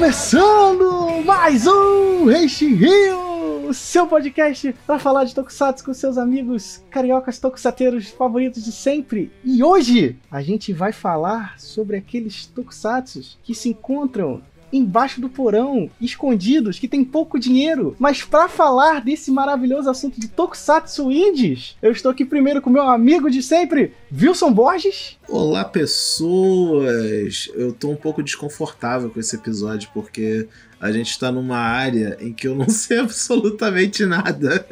começando mais um Reishi Rio, seu podcast para falar de Tokusatsu com seus amigos cariocas tokusateiros favoritos de sempre. E hoje a gente vai falar sobre aqueles Tokusatsus que se encontram embaixo do porão, escondidos, que tem pouco dinheiro. Mas para falar desse maravilhoso assunto de Tokusatsu Indies, eu estou aqui primeiro com meu amigo de sempre, Wilson Borges. Olá, pessoas! Eu tô um pouco desconfortável com esse episódio porque a gente tá numa área em que eu não sei absolutamente nada.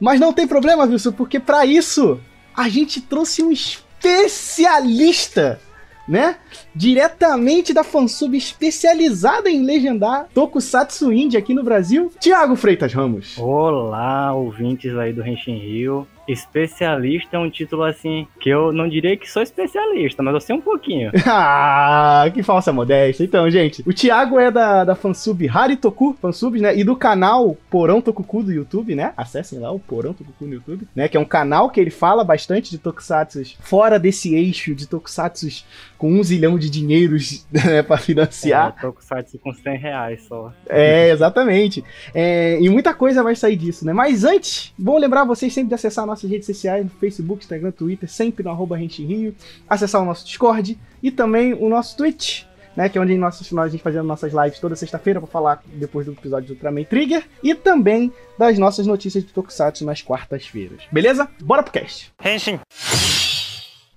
Mas não tem problema, Wilson, porque para isso a gente trouxe um especialista né? Diretamente da fansub especializada em legendar Tokusatsu Indie aqui no Brasil, Thiago Freitas Ramos. Olá, ouvintes aí do Henshin Rio. Especialista é um título assim que eu não diria que sou especialista, mas eu sei um pouquinho. ah, que falsa modéstia. Então, gente, o Thiago é da, da fansub Haritoku, fansub, né? E do canal Porão Tokuku do YouTube, né? Acessem lá o Porão Tokuku no YouTube, né? Que é um canal que ele fala bastante de tokusatsu fora desse eixo de tokusatsu com um zilhão de dinheiros né, pra financiar. É, tokusatsu com 100 reais só. É, exatamente. É, e muita coisa vai sair disso, né? Mas antes, bom lembrar vocês sempre de acessar a nossa nossas redes sociais, no Facebook, Instagram, Twitter, sempre no arroba Rio, acessar o nosso Discord e também o nosso Twitch, né, que é onde nós, nós a gente fazendo nossas lives toda sexta-feira para falar depois do episódio do Ultraman Trigger e também das nossas notícias de Tokusatsu nas quartas-feiras. Beleza? Bora pro cast. Henshin.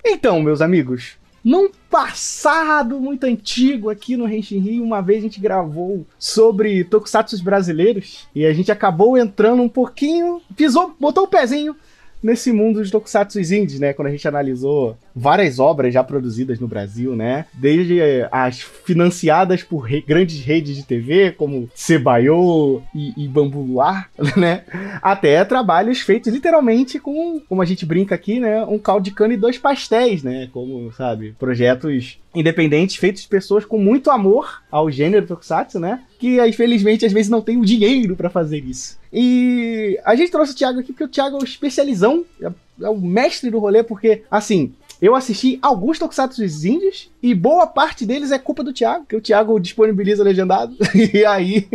Então, meus amigos, num passado muito antigo aqui no Henshin Rio, uma vez a gente gravou sobre tokusatsu brasileiros e a gente acabou entrando um pouquinho, pisou, botou o pezinho nesse mundo de tokusatsu indies, né? Quando a gente analisou várias obras já produzidas no Brasil, né? Desde as financiadas por re grandes redes de TV, como Sebayo e, e Bambu Luar, né? Até trabalhos feitos literalmente com, como a gente brinca aqui, né? Um caldo de cana e dois pastéis, né? Como, sabe, projetos independentes feitos de pessoas com muito amor ao gênero tokusatsu, né? Que infelizmente às vezes não tem o dinheiro para fazer isso. E a gente trouxe o Thiago aqui porque o Thiago é o especializão, é, é o mestre do rolê, porque assim, eu assisti alguns Tokusatsu indies e boa parte deles é culpa do Thiago, que o Thiago disponibiliza legendado. e aí,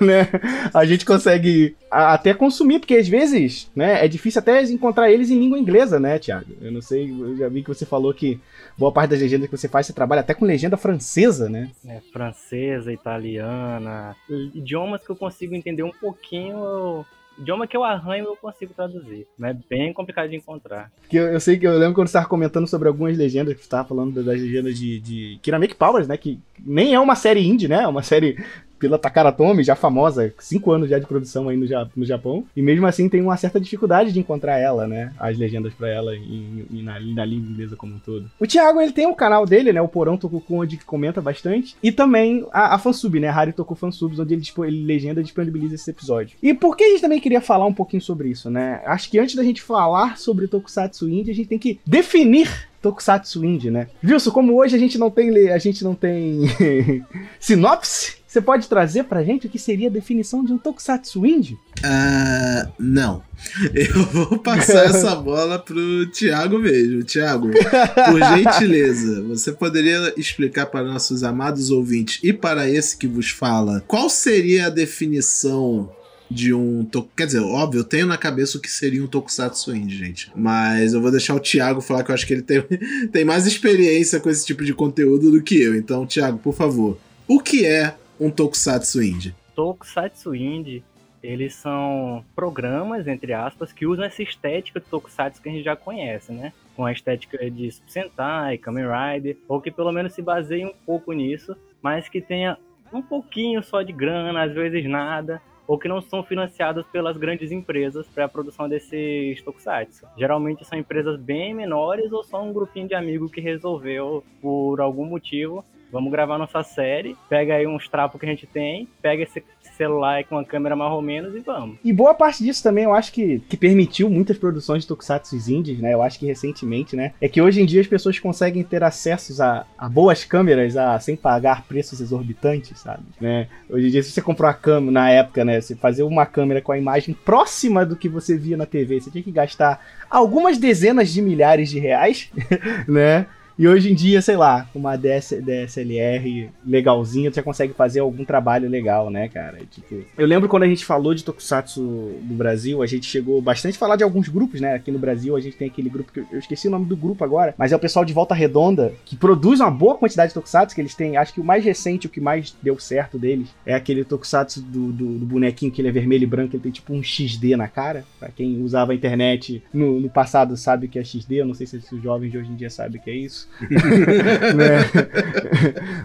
né, a gente consegue até consumir, porque às vezes, né, é difícil até encontrar eles em língua inglesa, né, Thiago? Eu não sei, eu já vi que você falou que boa parte das legendas que você faz, você trabalha até com legenda francesa, né? É, francesa, italiana, idiomas que eu consigo entender um pouquinho idioma que eu arranho eu consigo traduzir. Mas é bem complicado de encontrar. Que eu, eu, sei que eu lembro quando você estava comentando sobre algumas legendas, que você estava falando das legendas de, de Kiramake Powers, né? Que nem é uma série indie, né? É uma série pela Takara Tomy, já famosa, cinco anos já de produção aí no, no Japão, e mesmo assim tem uma certa dificuldade de encontrar ela, né, as legendas para ela e, na, na, língua inglesa como um todo. O Thiago, ele tem o um canal dele, né, o Porão Tokuku, onde comenta bastante, e também a, a fansub, né, Harry Toku Fansubs, onde ele, tipo, ele legenda disponibiliza esse episódio. E por que a gente também queria falar um pouquinho sobre isso, né? Acho que antes da gente falar sobre Tokusatsu Indie, a gente tem que definir Tokusatsu Indie, né? Wilson, como hoje a gente não tem a gente não tem sinopse, você pode trazer pra gente o que seria a definição de um Tokusatsu Indie? Uh, não. Eu vou passar essa bola pro Thiago mesmo. Thiago, por gentileza, você poderia explicar para nossos amados ouvintes e para esse que vos fala qual seria a definição de um. Quer dizer, óbvio, eu tenho na cabeça o que seria um Tokusatsu Indie, gente. Mas eu vou deixar o Thiago falar que eu acho que ele tem, tem mais experiência com esse tipo de conteúdo do que eu. Então, Thiago, por favor, o que é um Tokusatsu Indie? Tokusatsu Indie, eles são programas, entre aspas, que usam essa estética de Tokusatsu que a gente já conhece, né? Com a estética de Super Sentai, Kamen Rider, ou que pelo menos se baseie um pouco nisso, mas que tenha um pouquinho só de grana, às vezes nada, ou que não são financiadas pelas grandes empresas para a produção desses tokusatsu. Geralmente são empresas bem menores ou só um grupinho de amigos que resolveu, por algum motivo, vamos gravar nossa série, pega aí uns trapos que a gente tem, pega esse celular com uma câmera mais ou menos e vamos. E boa parte disso também eu acho que, que permitiu muitas produções de tokusatsu indies, né? Eu acho que recentemente, né? É que hoje em dia as pessoas conseguem ter acessos a, a boas câmeras a, sem pagar preços exorbitantes, sabe? Né? Hoje em dia, se você comprou a câmera, na época, né? Você fazer uma câmera com a imagem próxima do que você via na TV, você tinha que gastar algumas dezenas de milhares de reais, né? E hoje em dia, sei lá, com uma DS, DSLR legalzinha, você consegue fazer algum trabalho legal, né, cara? Tipo, eu lembro quando a gente falou de Tokusatsu do Brasil, a gente chegou bastante a falar de alguns grupos, né? Aqui no Brasil a gente tem aquele grupo que eu esqueci o nome do grupo agora, mas é o pessoal de Volta Redonda que produz uma boa quantidade de Tokusatsu que eles têm. Acho que o mais recente, o que mais deu certo deles é aquele Tokusatsu do, do, do bonequinho que ele é vermelho e branco, ele tem tipo um XD na cara. Pra quem usava a internet no, no passado sabe o que é XD, eu não sei se os jovens de hoje em dia sabem o que é isso. né?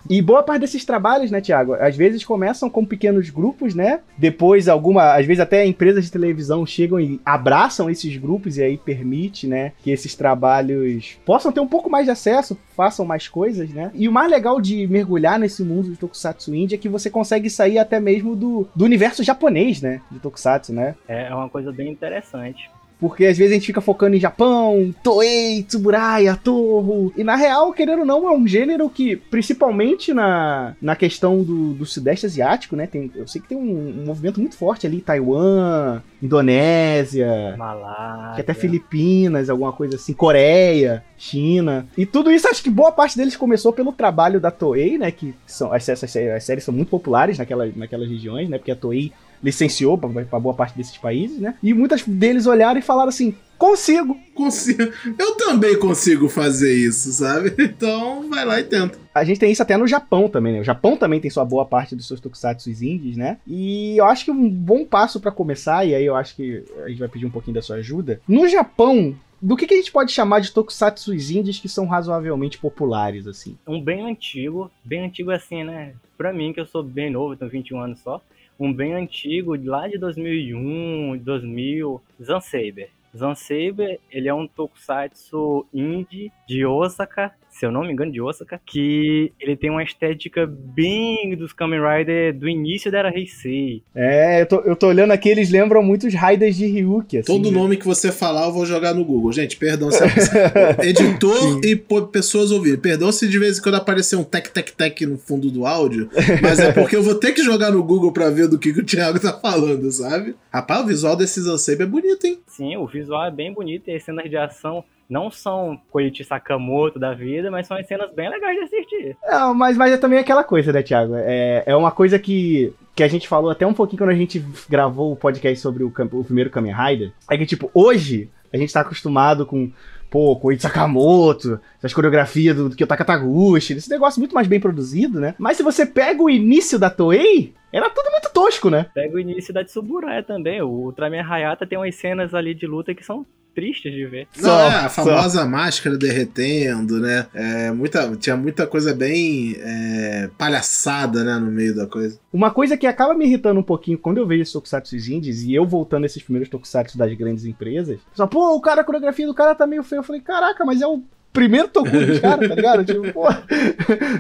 e boa parte desses trabalhos, né, Tiago? Às vezes começam com pequenos grupos, né? Depois, alguma, às vezes até empresas de televisão chegam e abraçam esses grupos e aí permite, né, que esses trabalhos possam ter um pouco mais de acesso, façam mais coisas, né? E o mais legal de mergulhar nesse mundo de Tokusatsu Indie é que você consegue sair até mesmo do, do universo japonês, né? De Tokusatsu, né? É, é uma coisa bem interessante. Porque às vezes a gente fica focando em Japão, Toei, Tsuburaya, Toho. E na real, querendo ou não, é um gênero que, principalmente na, na questão do, do Sudeste Asiático, né? Tem, eu sei que tem um, um movimento muito forte ali, Taiwan, Indonésia, Malásia. até Filipinas, alguma coisa assim, Coreia, China. E tudo isso, acho que boa parte deles começou pelo trabalho da Toei, né? Que são, as, as, as séries são muito populares naquela, naquelas regiões, né? Porque a Toei licenciou para boa parte desses países, né? E muitas deles olharam e falaram assim: consigo. Consigo. Eu também consigo fazer isso, sabe? Então vai lá e tenta. A gente tem isso até no Japão também, né? O Japão também tem sua boa parte dos seus tokusatsu indies, né? E eu acho que um bom passo para começar, e aí eu acho que a gente vai pedir um pouquinho da sua ajuda. No Japão, do que, que a gente pode chamar de tokusatsu indies que são razoavelmente populares, assim? Um bem antigo, bem antigo assim, né? Pra mim, que eu sou bem novo, tenho 21 anos só, um bem antigo, lá de 2001, 2000, Zansaber. Zansaber, ele é um tokusatsu indie de Osaka, se eu não me engano, de Osaka, que ele tem uma estética bem dos Kamen Rider do início da era Heisei. É, eu tô, eu tô olhando aqui, eles lembram muito os Raiders de Ryuki. Assim, Todo né? nome que você falar, eu vou jogar no Google. Gente, perdão se é editor e pessoas ouvirem. Perdão se de vez em quando aparecer um tec tec tec no fundo do áudio, mas é porque eu vou ter que jogar no Google pra ver do que, que o Thiago tá falando, sabe? Rapaz, o visual desse Zansabe é bonito, hein? Sim, o visual é bem bonito e as cenas de ação não são Koichi Sakamoto da vida, mas são as cenas bem legais de assistir. Não, mas, mas é também aquela coisa, né, Thiago? É, é uma coisa que, que a gente falou até um pouquinho quando a gente gravou o podcast sobre o, o primeiro Kamen Rider. É que, tipo, hoje a gente tá acostumado com pô, Koichi Sakamoto, essas coreografias do, do Kyotaka Taguchi, esse negócio muito mais bem produzido, né? Mas se você pega o início da Toei, era tudo muito tosco, né? Pega o início da Tsuburaya também. O Ultraman Hayata tem umas cenas ali de luta que são tristes de ver. Não, só, é, a famosa só. máscara derretendo, né? É, muita, tinha muita coisa bem é, palhaçada, né, no meio da coisa. Uma coisa que acaba me irritando um pouquinho quando eu vejo esses tokusatsu indies e eu voltando esses primeiros tokusatsu das grandes empresas, só, pô, o cara, a coreografia do cara tá meio feio. Eu falei, caraca, mas é o primeiro Toku dos caras, tá ligado? Tipo, pô,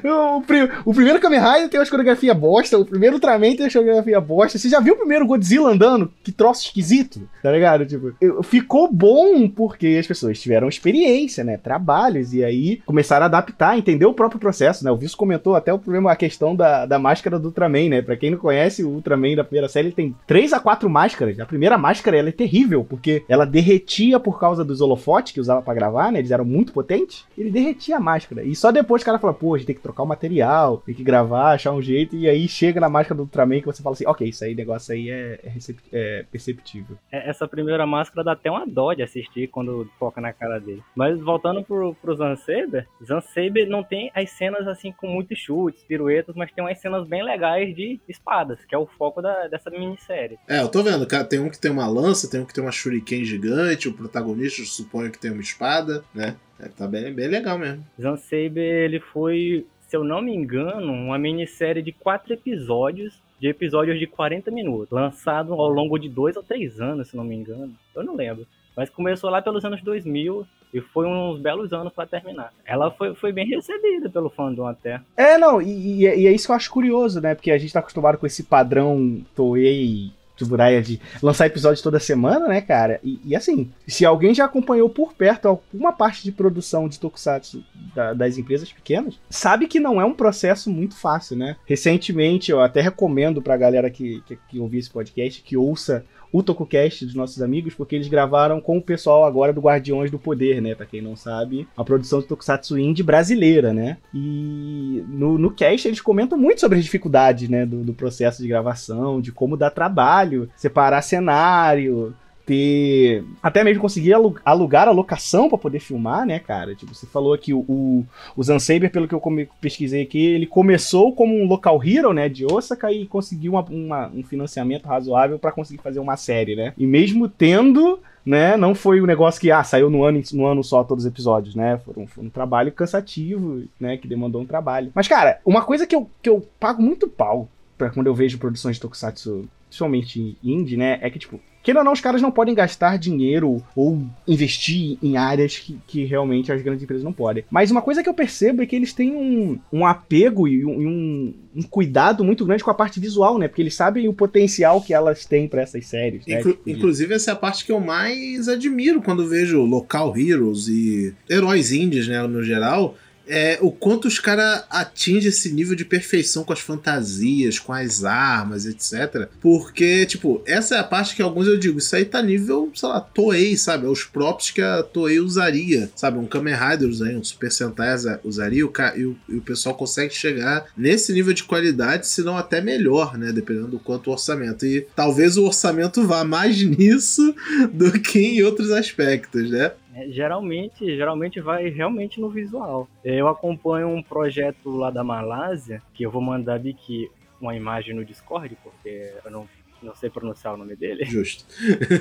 o, o, primeiro Kamen Rider tem uma coreografia bosta, o primeiro Ultraman tem uma coreografia bosta. Você já viu o primeiro Godzilla andando? Que troço esquisito, tá ligado? Tipo, ficou bom porque as pessoas tiveram experiência, né? Trabalhos, e aí começaram a adaptar, entender o próprio processo, né? O Visso comentou até o problema, a questão da, da máscara do Ultraman, né? Pra quem não conhece, o Ultraman da primeira série tem três a quatro máscaras. A primeira máscara ela é terrível, porque ela derretia por causa dos holofotes que usava para gravar, né? Eles eram muito potentes ele derretia a máscara. E só depois o cara fala, pô, a gente tem que trocar o material, tem que gravar, achar um jeito, e aí chega na máscara do Ultraman que você fala assim, ok, isso aí, negócio aí é, é, é perceptível. É, essa primeira máscara dá até uma dó de assistir quando foca na cara dele. Mas voltando pro, pro Zansaber, Zansaber não tem as cenas assim com muitos chutes, piruetas, mas tem umas cenas bem legais de espadas, que é o foco da, dessa minissérie. É, eu tô vendo, cara, tem um que tem uma lança, tem um que tem uma shuriken gigante, o protagonista suponho que tem uma espada, né? É, tá bem, bem legal mesmo. Zansaber, ele foi, se eu não me engano, uma minissérie de quatro episódios, de episódios de 40 minutos, lançado ao longo de dois ou três anos, se não me engano. Eu não lembro. Mas começou lá pelos anos 2000 e foi uns belos anos para terminar. Ela foi, foi bem recebida pelo fandom até. É, não, e, e, é, e, é isso que eu acho curioso, né? Porque a gente tá acostumado com esse padrão Toei Tsuburaya de lançar episódios toda semana, né, cara? E, e, assim, se alguém já acompanhou por perto alguma parte de produção de Tokusatsu da, das empresas pequenas, sabe que não é um processo muito fácil, né? Recentemente, eu até recomendo pra galera que, que, que ouvir esse podcast que ouça o TokuCast dos nossos amigos, porque eles gravaram com o pessoal agora do Guardiões do Poder, né? Pra quem não sabe, a produção de Tokusatsu Indie brasileira, né? E no, no cast eles comentam muito sobre as dificuldades, né? Do, do processo de gravação, de como dá trabalho, separar cenário, ter. Até mesmo conseguir alugar a locação para poder filmar, né, cara? Tipo, você falou que o, o, o Zansaber, pelo que eu pesquisei aqui, ele começou como um local hero, né, de Osaka e conseguiu uma, uma, um financiamento razoável para conseguir fazer uma série, né? E mesmo tendo né? Não foi um negócio que ah, saiu no ano, no ano só todos os episódios, né? Foi um, foi um trabalho cansativo, né? Que demandou um trabalho. Mas, cara, uma coisa que eu, que eu pago muito pau pra quando eu vejo produções de Tokusatsu, principalmente indie, né? É que, tipo, Queira ou não, os caras não podem gastar dinheiro ou investir em áreas que, que, realmente as grandes empresas não podem. Mas uma coisa que eu percebo é que eles têm um, um apego e um, um, um cuidado muito grande com a parte visual, né? Porque eles sabem o potencial que elas têm para essas séries. Né? Inclu inclusive, essa é a parte que eu mais admiro quando vejo local heroes e heróis indies, né, no geral é, o quanto os caras atingem esse nível de perfeição com as fantasias, com as armas, etc. Porque, tipo, essa é a parte que alguns eu digo, isso aí tá nível, sei lá, Toei, sabe? É os props que a Toei usaria, sabe? Um Kamen Rider usaria, um Super Sentai usaria, e o, e o pessoal consegue chegar nesse nível de qualidade, se não até melhor, né? Dependendo do quanto o orçamento. E talvez o orçamento vá mais nisso do que em outros aspectos, né? É, geralmente, geralmente vai realmente no visual. Eu acompanho um projeto lá da Malásia, que eu vou mandar aqui uma imagem no Discord, porque eu não, não sei pronunciar o nome dele. Justo.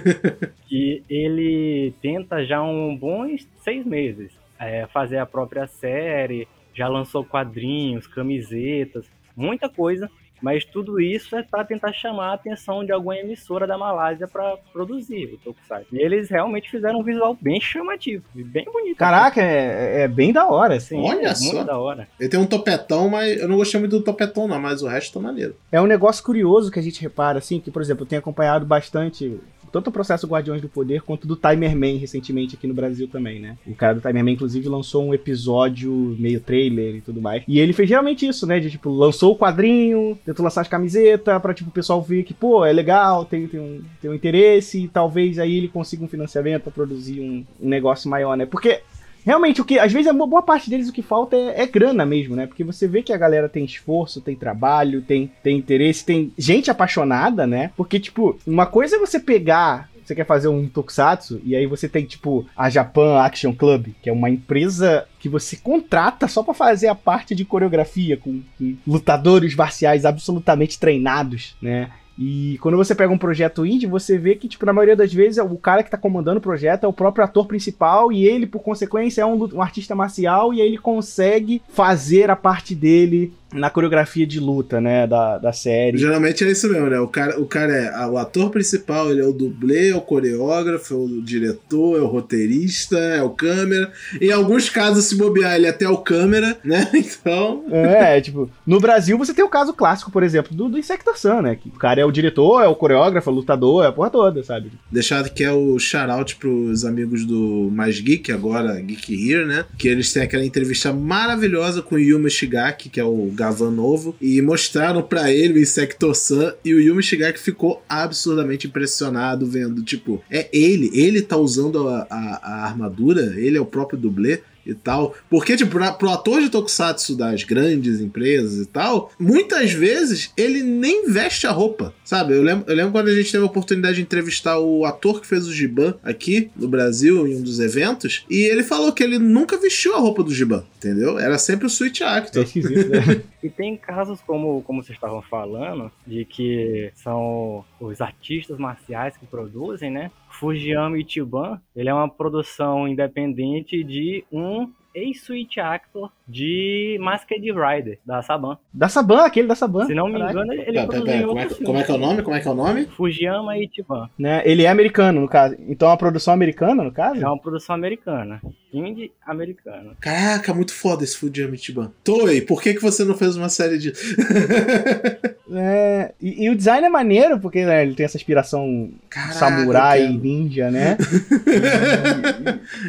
que ele tenta já um bons seis meses é, fazer a própria série, já lançou quadrinhos, camisetas, muita coisa mas tudo isso é para tentar chamar a atenção de alguma emissora da Malásia para produzir o Tokusatsu. E eles realmente fizeram um visual bem chamativo e bem bonito. Caraca, é, é, bem da hora, assim. Olha é só. Muito da hora. Ele tem um topetão, mas eu não gostei muito do topetão não, mas o resto tá maneiro. É um negócio curioso que a gente repara, assim, que, por exemplo, eu tenho acompanhado bastante tanto o processo Guardiões do Poder quanto do Timer Man recentemente aqui no Brasil também, né? O cara do Timer Man, inclusive, lançou um episódio meio trailer e tudo mais. E ele fez geralmente isso, né? De tipo, lançou o quadrinho, tentou lançar as camisetas pra tipo, o pessoal ver que, pô, é legal, tem, tem, um, tem um interesse e talvez aí ele consiga um financiamento pra produzir um, um negócio maior, né? Porque Realmente, o que às vezes uma boa parte deles o que falta é, é, grana mesmo, né? Porque você vê que a galera tem esforço, tem trabalho, tem, tem interesse, tem gente apaixonada, né? Porque, tipo, uma coisa é você pegar. Você quer fazer um tokusatsu e aí você tem, tipo, a Japan Action Club, que é uma empresa que você contrata só para fazer a parte de coreografia com, com lutadores marciais absolutamente treinados, né? E quando você pega um projeto indie, você vê que, tipo, na maioria das vezes, o cara que tá comandando o projeto é o próprio ator principal e ele, por consequência, é um, um artista marcial e aí ele consegue fazer a parte dele na coreografia de luta, né, da, da série. Geralmente é isso mesmo, né? O cara, o cara é o ator principal, ele é o dublê, é o coreógrafo, é o diretor, é o roteirista, é o câmera. Em alguns casos, se bobear, ele é até o câmera, né? Então. É, tipo, no Brasil você tem o caso clássico, por exemplo, do, do Insector Sun, né? Que o cara é o diretor, é o coreógrafo, é o lutador, é a porra toda, sabe? Deixar que é o shout-out pros amigos do Mais Geek, agora Geek Here, né? Que eles têm aquela entrevista maravilhosa com o Yuma Shigaki, que é o Gavan novo, e mostraram para ele o Insector Sun, e o Yumi Shigaki ficou absurdamente impressionado vendo, tipo, é ele, ele tá usando a, a, a armadura, ele é o próprio dublê, e tal. Porque, tipo, pra, pro ator de tokusatsu das grandes empresas e tal, muitas vezes ele nem veste a roupa, sabe? Eu lembro, eu lembro quando a gente teve a oportunidade de entrevistar o ator que fez o Giban aqui no Brasil, em um dos eventos, e ele falou que ele nunca vestiu a roupa do Giban, entendeu? Era sempre o Switch Actor. É né? e tem casos, como, como vocês estavam falando, de que são os artistas marciais que produzem, né? Fujiyama Ichiban, ele é uma produção independente de um ex-Switch Actor de Masked Rider, da Saban. Da Saban, aquele da Saban. Se não me Caraca. engano, ele Pera, pera, produziu pera, como, é, como é que é o nome? Como é que é o nome? Fujiyama e Ichiban. Né? Ele é americano, no caso. Então é uma produção americana, no caso? É uma produção americana. Indie americana. Caraca, muito foda esse Fujiyama Ichiban. Toei, por que, que você não fez uma série de. É, e, e o design é maneiro, porque né, ele tem essa inspiração Caraca, samurai, ninja, né?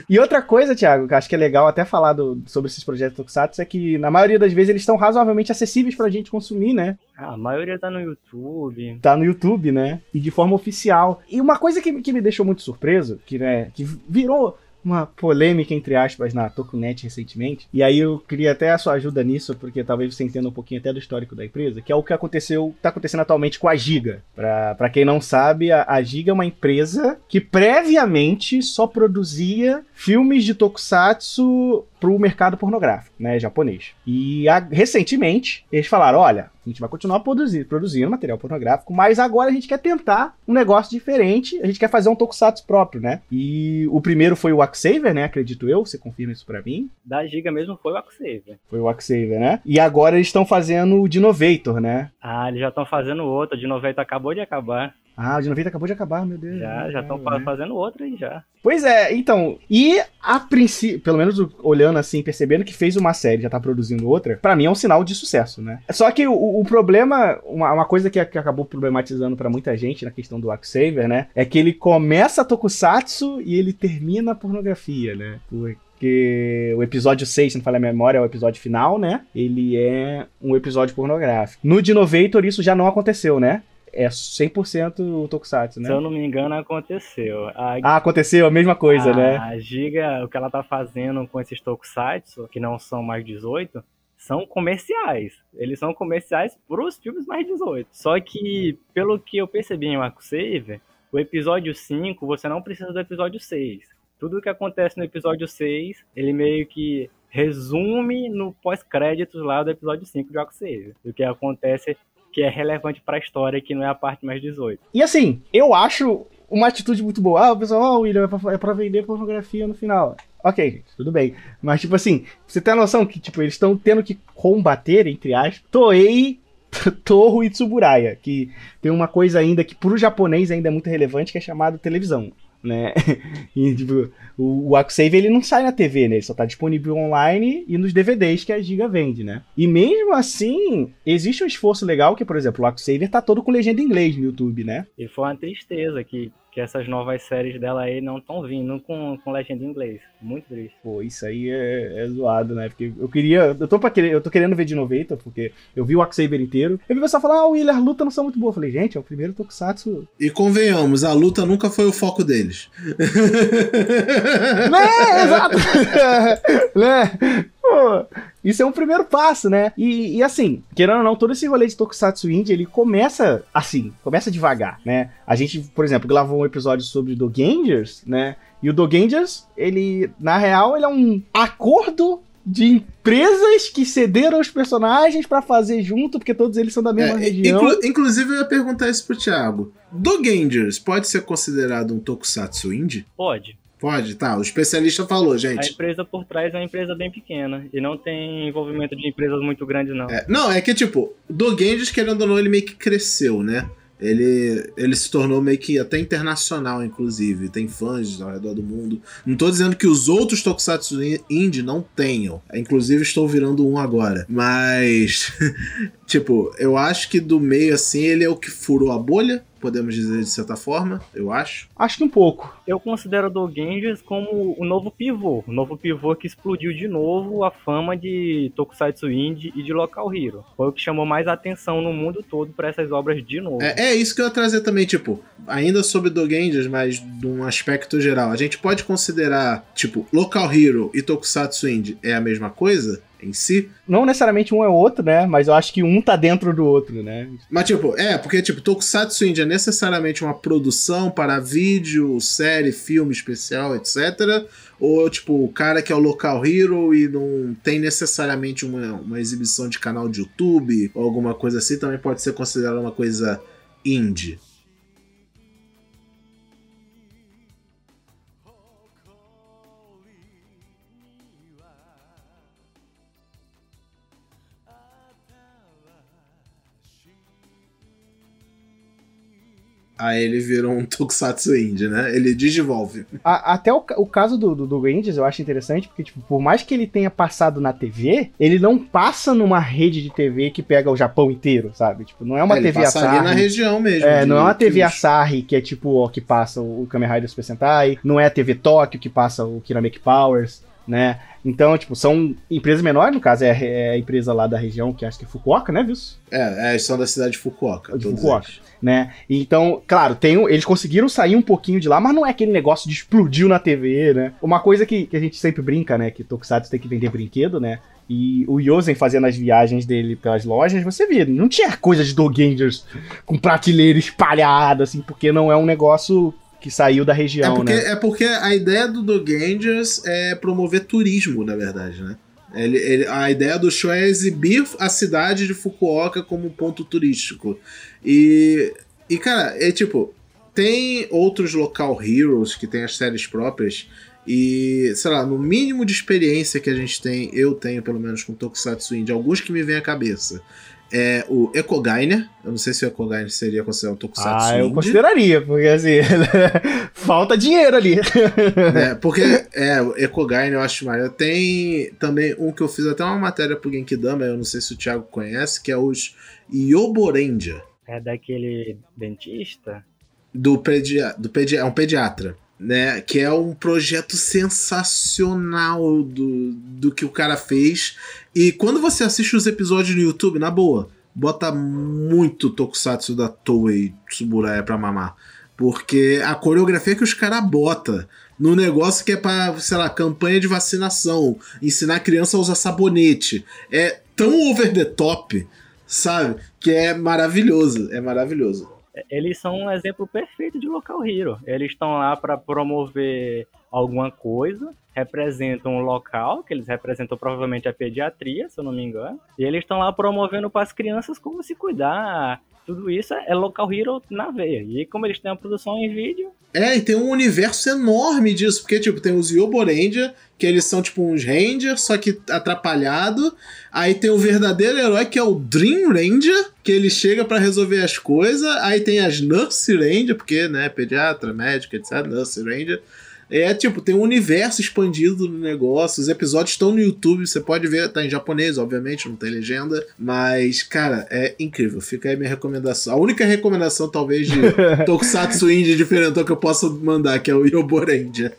e, e outra coisa, Thiago, que eu acho que é legal até falar do- sobre esses projetos Tokusatsu, é que na maioria das vezes eles estão razoavelmente acessíveis pra gente consumir, né? Ah, a maioria tá no YouTube. Tá no YouTube, né? E de forma oficial. E uma coisa que, que me deixou muito surpreso, que, né, que virou uma polêmica, entre aspas, na Tokunet recentemente. E aí eu queria até a sua ajuda nisso, porque talvez você entenda um pouquinho até do histórico da empresa, que é o que aconteceu, tá acontecendo atualmente com a Giga. Pra, pra quem não sabe, a, a Giga é uma empresa que previamente só produzia filmes de Tokusatsu pro mercado pornográfico, né, japonês. E a- recentemente eles falaram, olha, a gente vai continuar produzir, produzindo material pornográfico, mas agora a gente quer tentar um negócio diferente, a gente quer fazer um tokusatsu próprio, né? E o primeiro foi o Axaver, né, acredito eu, você confirma isso pra mim? Da Giga mesmo foi o Axaver. Foi o Axaver, né? E agora eles estão fazendo o Dinovator, né? Ah, eles já estão fazendo outra. De 90 acabou de acabar. Ah, o Dinovator acabou de acabar, meu Deus. Já, já estão né? fazendo outra aí já. Pois é, então, e a princípio, pelo menos olhando assim, percebendo que fez uma série e já tá produzindo outra, pra mim é um sinal de sucesso, né? Só que o, o problema, uma, uma coisa que, que acabou problematizando pra muita gente na questão do Axaver, né, é que ele começa Tokusatsu e ele termina a pornografia, né? Porque o episódio 6, se não falha a memória, é o episódio final, né? Ele é um episódio pornográfico. No Dinovator isso já não aconteceu, né? É 100% o Tokusatsu, né? Se eu não me engano, aconteceu. A, Ah, aconteceu a mesma coisa, a, né? A Giga, o que ela tá fazendo com esses tokusatsu, que não são mais 18, são comerciais. Eles são comerciais pros filmes mais 18. Só que, pelo que eu percebi em Arco Save, o episódio 5, você não precisa do episódio 6. Tudo o que acontece no episódio 6, ele meio que resume no pós-créditos lá do episódio 5 de Arco Save. O que acontece que é relevante pra história, que não é a parte mais 18. E assim, eu acho uma atitude muito boa. Ah, o pessoal, ó, William, é pra, é vender pornografia no final. Ok, gente, tudo bem. Mas, tipo assim, você tem a noção que, tipo, eles estão tendo que combater, entre aspas, Toei, Torro e Tsuburaya, que tem uma coisa ainda que pro japonês ainda é muito relevante, que é chamado televisão, né? E, tipo, o, o ele não sai na TV, né? Ele só tá disponível online e nos DVDs que a Giga vende, né? E mesmo assim, existe um esforço legal que, por exemplo, o Axsaver tá todo com legenda em inglês no YouTube, né? E foi uma tristeza que, que essas novas séries dela aí não estão vindo com, com legenda em inglês. Muito triste. Pô, isso aí é, é zoado, né? Porque eu queria. Eu tô, pra querer, eu tô querendo ver de Novator, porque eu vi o Axaver inteiro. Eu vi o pessoal falar, ah, Willer, as lutas não são muito boas. Eu falei, gente, é o primeiro Tokusatsu. E convenhamos, a luta nunca foi o foco deles. né, exato! né? Pô, isso é um primeiro passo, né? E, e assim, querendo ou não, todo esse rolê de Tokusatsu Indie, ele começa assim, começa devagar, né? A gente, por exemplo, gravou um episódio sobre Dogangers, né? E o Dogangers, ele, na real, ele é um acordo de empresas que cederam os personagens pra fazer junto, porque todos eles são da mesma É, região. inclu- inclusive, eu ia perguntar isso pro Thiago. Dogangers pode ser considerado um tokusatsu indie? Pode. Pode, tá. O especialista falou, A gente. empresa por trás é uma empresa bem pequena. E não tem envolvimento de empresas muito grandes, não. É, não, é que, tipo, Dogangers, querendo ou não, ele meio que cresceu, né? Ele, ele se tornou meio que até internacional, inclusive. Tem fãs ao redor do mundo. Não tô dizendo que os outros Tokusatsu indie não tenham. Inclusive, estou virando um agora. Mas, tipo, eu acho que do meio, assim, ele é o que furou a bolha. Podemos dizer de certa forma, eu acho. Acho que um pouco. Eu considero o Dogangers como o novo pivô. O novo pivô que explodiu de novo a fama de Tokusatsu Indie e de Local Hero. Foi o que chamou mais atenção no mundo todo para essas obras de novo. É, é isso que eu ia trazer também, tipo, ainda sobre Dogangers, mas de um aspecto geral. A gente pode considerar, tipo, Local Hero e Tokusatsu Indie é a mesma coisa em si? Não necessariamente um é o outro, né? Mas eu acho que um tá dentro do outro, né? Mas, tipo, é, porque, tipo, Tokusatsu Indie é necessariamente uma produção para vídeo, série, filme especial, etc. Ou, tipo, o cara que é o Local Hero e não tem necessariamente uma, uma exibição de canal de YouTube ou alguma coisa assim, também pode ser considerado uma coisa indie. Aí ele virou um Tokusatsu Indie, né? Ele digivolve. A, até o, o caso do, do, do Rangers eu acho interessante, porque, tipo, por mais que ele tenha passado na TV, ele não passa numa rede de TV que pega o Japão inteiro, sabe? Tipo, não é uma É, TV Asahi. na região mesmo. É, não é uma TV. Asahi que é tipo ó, que passa o Kamen Rider Super Sentai, não é a TV Tóquio que passa o Kirameki Powers, né? Então, tipo, são empresas menores, no caso é a, é a empresa lá da região, que acho que é Fukuoka, né, viu? É, é, são da cidade de Fukuoka. De Fukuoka. eles. né? Então, claro, tem, eles conseguiram sair um pouquinho de lá, mas não é aquele negócio de explodiu na TV, né? Uma coisa que, que a gente sempre brinca, né? Que Tokusatsu tem que vender brinquedo, né? E o Yosen fazendo as viagens dele pelas lojas, você vê, não tinha coisa de Dogangers com prateleira espalhada, assim, porque não é um negócio que saiu da É região, porque, né? é porque a ideia do Dogangers é promover turismo, na verdade, né? Ele, ele- a ideia do show é exibir a cidade de Fukuoka como um ponto turístico. E, e cara, é tipo, tem outros local heroes que tem as séries próprias. E, sei lá, no mínimo de experiência que a gente tem, eu tenho pelo menos com Tokusatsu Indie, alguns que me vêm à cabeça. É o Ecogainer. Eu não sei se o Ecogainer seria considerado um Tokusatsu Ah, eu Indie. consideraria, porque assim, falta dinheiro ali. É, porque é, o Ecogaine eu acho maneiro. Tem também um que eu fiz até uma matéria pro Genkidama, eu não sei se o Thiago conhece, que é os Yoborendia, É daquele dentista? do, pedia, do pedi, é um pediatra. Né, que é um projeto sensacional do, do que o cara fez. E quando você assiste os episódios no YouTube, na boa, bota muito Tokusatsu da Toei Tsuburaya pra mamar. Porque a coreografia que os caras botam no negócio que é pra, sei lá, campanha de vacinação, ensinar a criança a usar sabonete, é tão over the top, sabe? Que é maravilhoso, é maravilhoso. Eles são um exemplo perfeito de local hero. Eles estão lá para promover alguma coisa, representam um local, que eles representam provavelmente a pediatria, se eu não me engano, e eles estão lá promovendo para as crianças como se cuidar. Tudo isso é local hero na veia. E como eles têm a produção em vídeo, É, e tem um universo enorme disso, porque, tipo, tem os Yoboranger, que eles são, tipo, uns Rangers, só que atrapalhado. Aí tem o verdadeiro herói, que é o Dream Ranger, que ele chega pra resolver as coisas. Aí tem as Nurse Ranger, porque, né, pediatra, médico, etc, Nurse Ranger. É, tipo, tem um universo expandido no negócio. Os episódios estão no YouTube, você pode ver, tá em japonês, obviamente, não tem legenda. Mas, cara, é incrível. Fica aí minha recomendação. A única recomendação, talvez, de Tokusatsu Indie diferentão que eu posso mandar, que é o Yoborendia.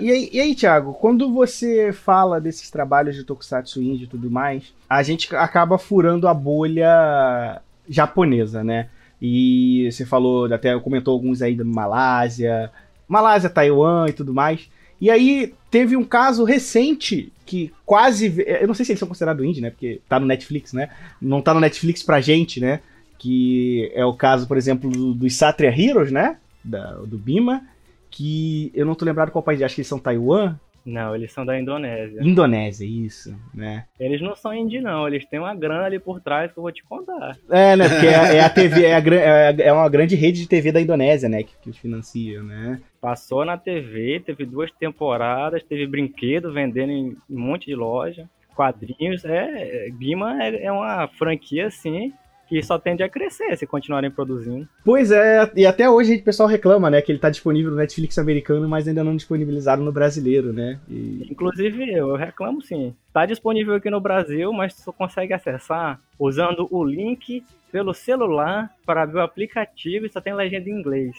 E aí, e aí, Thiago, quando você fala desses trabalhos de Tokusatsu Indie e tudo mais, a gente acaba furando a bolha japonesa, né? E você falou, até comentou alguns aí da Malásia, Malásia, Taiwan e tudo mais. E aí teve um caso recente que quase. Eu não sei se eles são considerados indie, né? Porque tá no Netflix, né? Não tá no Netflix pra gente, né? Que é o caso, por exemplo, do- dos Satria Heroes, né? Da- do Bima. Que eu não tô lembrado qual país, acho que eles são Taiwan. Não, eles são da Indonésia. Indonésia, isso, né? Eles não são indie, não. Eles têm uma grana ali por trás que eu vou te contar. É, né? Porque é, é a TV, é, a, é é uma grande rede de TV da Indonésia, né? Que, que os financia, né? Passou na TV, teve duas temporadas, teve brinquedo vendendo em um monte de loja, quadrinhos. É, Bima é, é uma franquia, assim, que só tende a crescer se continuarem produzindo. Pois é, e até hoje o pessoal reclama, né? Que ele tá disponível no Netflix americano, mas ainda não disponibilizado no brasileiro, né? E- Inclusive eu, eu reclamo sim. Tá disponível aqui no Brasil, mas só consegue acessar usando o link pelo celular para ver o aplicativo e só tem legenda em inglês.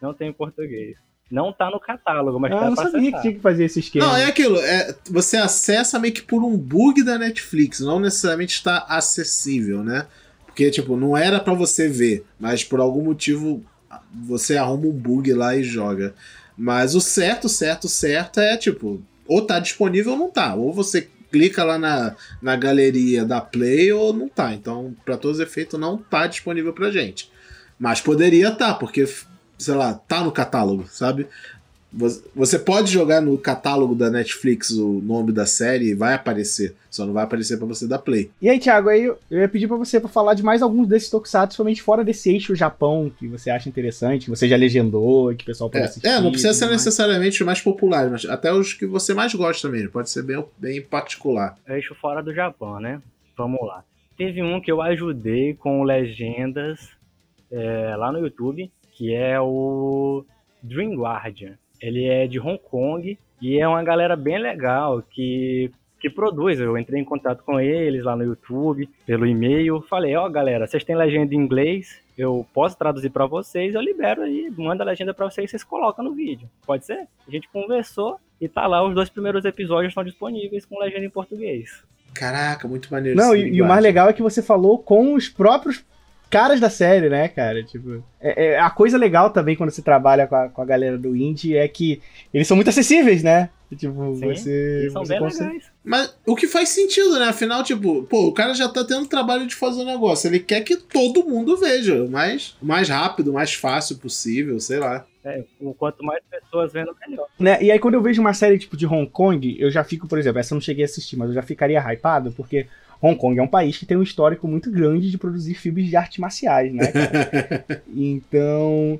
Não tem em português. Não tá no catálogo, mas Ah, tá eu não sabia que acessar. tinha que fazer esse esquema. Não, é aquilo. É, você acessa meio que por um bug da Netflix, não necessariamente está acessível, né? Porque, tipo, não era pra você ver, mas por algum motivo você arruma um bug lá e joga. Mas o certo, certo, certo é, tipo, ou tá disponível ou não tá. Ou você clica lá na, na galeria da Play ou não tá. Então, pra todos os efeitos, não tá disponível pra gente. Mas poderia tá, porque, sei lá, tá no catálogo, sabe? Você- pode jogar no catálogo da Netflix o nome da série e vai aparecer. Só não vai aparecer pra você da Play. E aí, Thiago, aí eu ia pedir pra você pra falar de mais alguns desses tokusatsu, somente fora desse eixo Japão, que você acha interessante, que você já legendou, que o pessoal pode assistir. É, é, não precisa ser mais. necessariamente os mais populares, mas até os que você mais gosta mesmo. Pode ser bem, bem particular. eixo fora do Japão, né? Vamos lá. Teve um que eu ajudei com legendas é, lá no YouTube, que é o Dream Guardian. Ele é de Hong Kong e é uma galera bem legal que que produz. Eu entrei em contato com eles lá no YouTube, pelo e-mail. Falei, ó, oh, galera, vocês têm legenda em inglês? Eu posso traduzir para vocês, eu libero aí, mando a legenda para vocês, vocês colocam no vídeo. Pode ser? A gente conversou e tá lá, os dois primeiros episódios estão disponíveis com legenda em português. Caraca, muito maneiro. Não, e, e o mais legal é que você falou com os próprios caras da série, né, cara? Tipo, é, é, a coisa legal também quando você trabalha com a, com a galera do indie é que eles são muito acessíveis, né? Tipo, Sim, você. São você bem consegue... legais. Mas o que faz sentido, né? Afinal, tipo, pô, o cara já tá tendo trabalho de fazer o um negócio. Ele quer que todo mundo veja. O mais, o mais rápido, o mais fácil possível, sei lá. É, quanto mais pessoas vendo, melhor. Né? E aí, quando eu vejo uma série tipo de Hong Kong, eu já fico, por exemplo, essa eu não cheguei a assistir, mas eu já ficaria hypado, porque Hong Kong é um país que tem um histórico muito grande de produzir filmes de artes marciais, né, cara? então,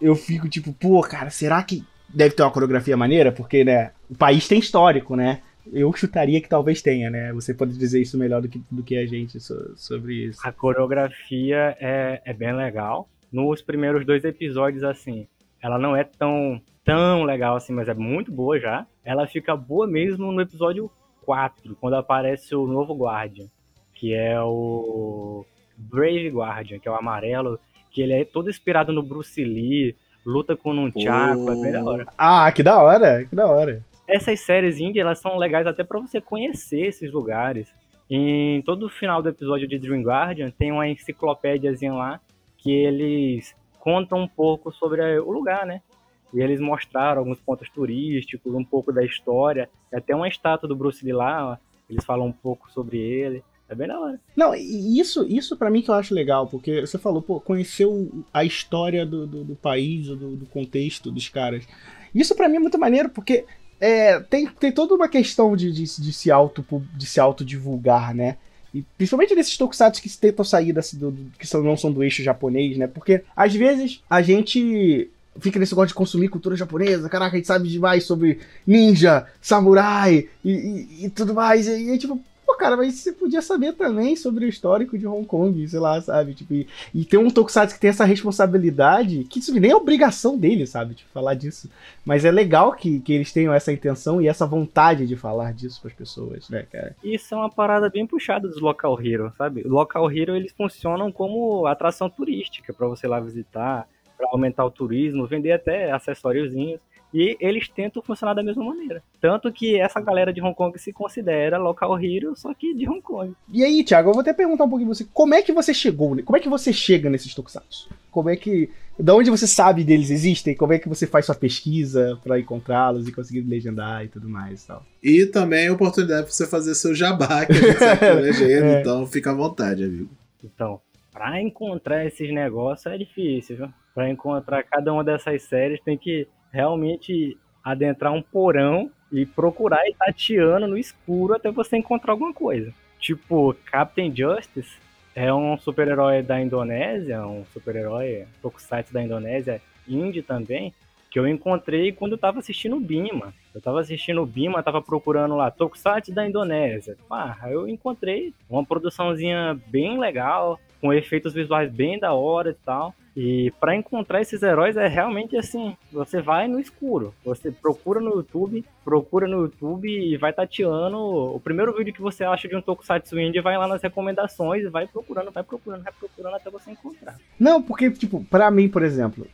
eu fico tipo, pô, cara, será que deve ter uma coreografia maneira? Porque, né, o país tem histórico, né? Eu chutaria que talvez tenha, né? Você pode dizer isso melhor do que, do que a gente so, sobre isso. A coreografia é, é bem legal. Nos primeiros dois episódios, assim, ela não é tão, tão legal assim, mas é muito boa já. Ela fica boa mesmo no episódio 4, quando aparece o novo Guardian, que é o Brave Guardian, que é o amarelo, que ele é todo inspirado no Bruce Lee, luta com um Chaco, é bem da hora. Ah, que da hora, que da hora. Essas séries indie, elas são legais até para você conhecer esses lugares. Em todo o final do episódio de Dream Guardian tem uma enciclopédiazinha lá que eles contam um pouco sobre o lugar, né? E eles mostraram alguns pontos turísticos, um pouco da história. Até uma estátua do Bruce Lee lá, eles falam um pouco sobre ele. É bem da hora. Não, e isso, isso para mim que eu acho legal, porque você falou, pô, conheceu a história do, do, do país, do, do, contexto dos caras. Isso para mim é muito maneiro, porque é, tem, tem toda uma questão de, de, de se auto de se autodivulgar, né? E principalmente nesses tokusatsu que tentam sair desse, do, que são, não são do eixo japonês, né? Porque às vezes a gente fica nesse negócio de consumir cultura japonesa, caraca, a gente sabe demais sobre ninja, samurai e, e, e tudo mais. E, e tipo, pô, cara, mas você podia saber também sobre o histórico de Hong Kong, sei lá, sabe? Tipo, e, e tem um Tokusatsu que tem essa responsabilidade, que isso nem é obrigação dele, sabe? Tipo, falar disso. Mas é legal que, que eles tenham essa intenção e essa vontade de falar disso para as pessoas, né, cara? Isso é uma parada bem puxada dos Local Hero, sabe? Local Hero, eles funcionam como atração turística para você lá visitar para aumentar o turismo, vender até acessóriozinhos. E eles tentam funcionar da mesma maneira. Tanto que essa galera de Hong Kong se considera local hero, só que de Hong Kong. E aí, Thiago, eu vou até perguntar um pouquinho você. Como é que você chegou? Como é que você chega nesses tokusatsu? Como é que. Da onde você sabe deles existem? Como é que você faz sua pesquisa para encontrá-los e conseguir legendar e tudo mais e tal? E também a oportunidade para você fazer seu jabá, que a gente sabe que é legenda, é. então fica à vontade, amigo. Então, para encontrar esses negócios é difícil, viu? Para encontrar cada uma dessas séries tem que realmente adentrar um porão e procurar e tateando no escuro até você encontrar alguma coisa. Tipo, Captain Justice é um super-herói da Indonésia, um super-herói tokusatsu da Indonésia, indie também, que eu encontrei quando eu tava assistindo o Bima. Eu tava assistindo o Bima, tava procurando lá Tokusatsu da Indonésia. Ah, eu encontrei uma produçãozinha bem legal, com efeitos visuais bem da hora e tal. E para encontrar esses heróis é realmente assim, você vai no escuro, você procura no YouTube, procura no YouTube e vai tateando. O primeiro vídeo que você acha de um Tokusatsu Indie vai lá nas recomendações e vai procurando, vai procurando, vai procurando até você encontrar. Não, porque tipo, para mim, por exemplo,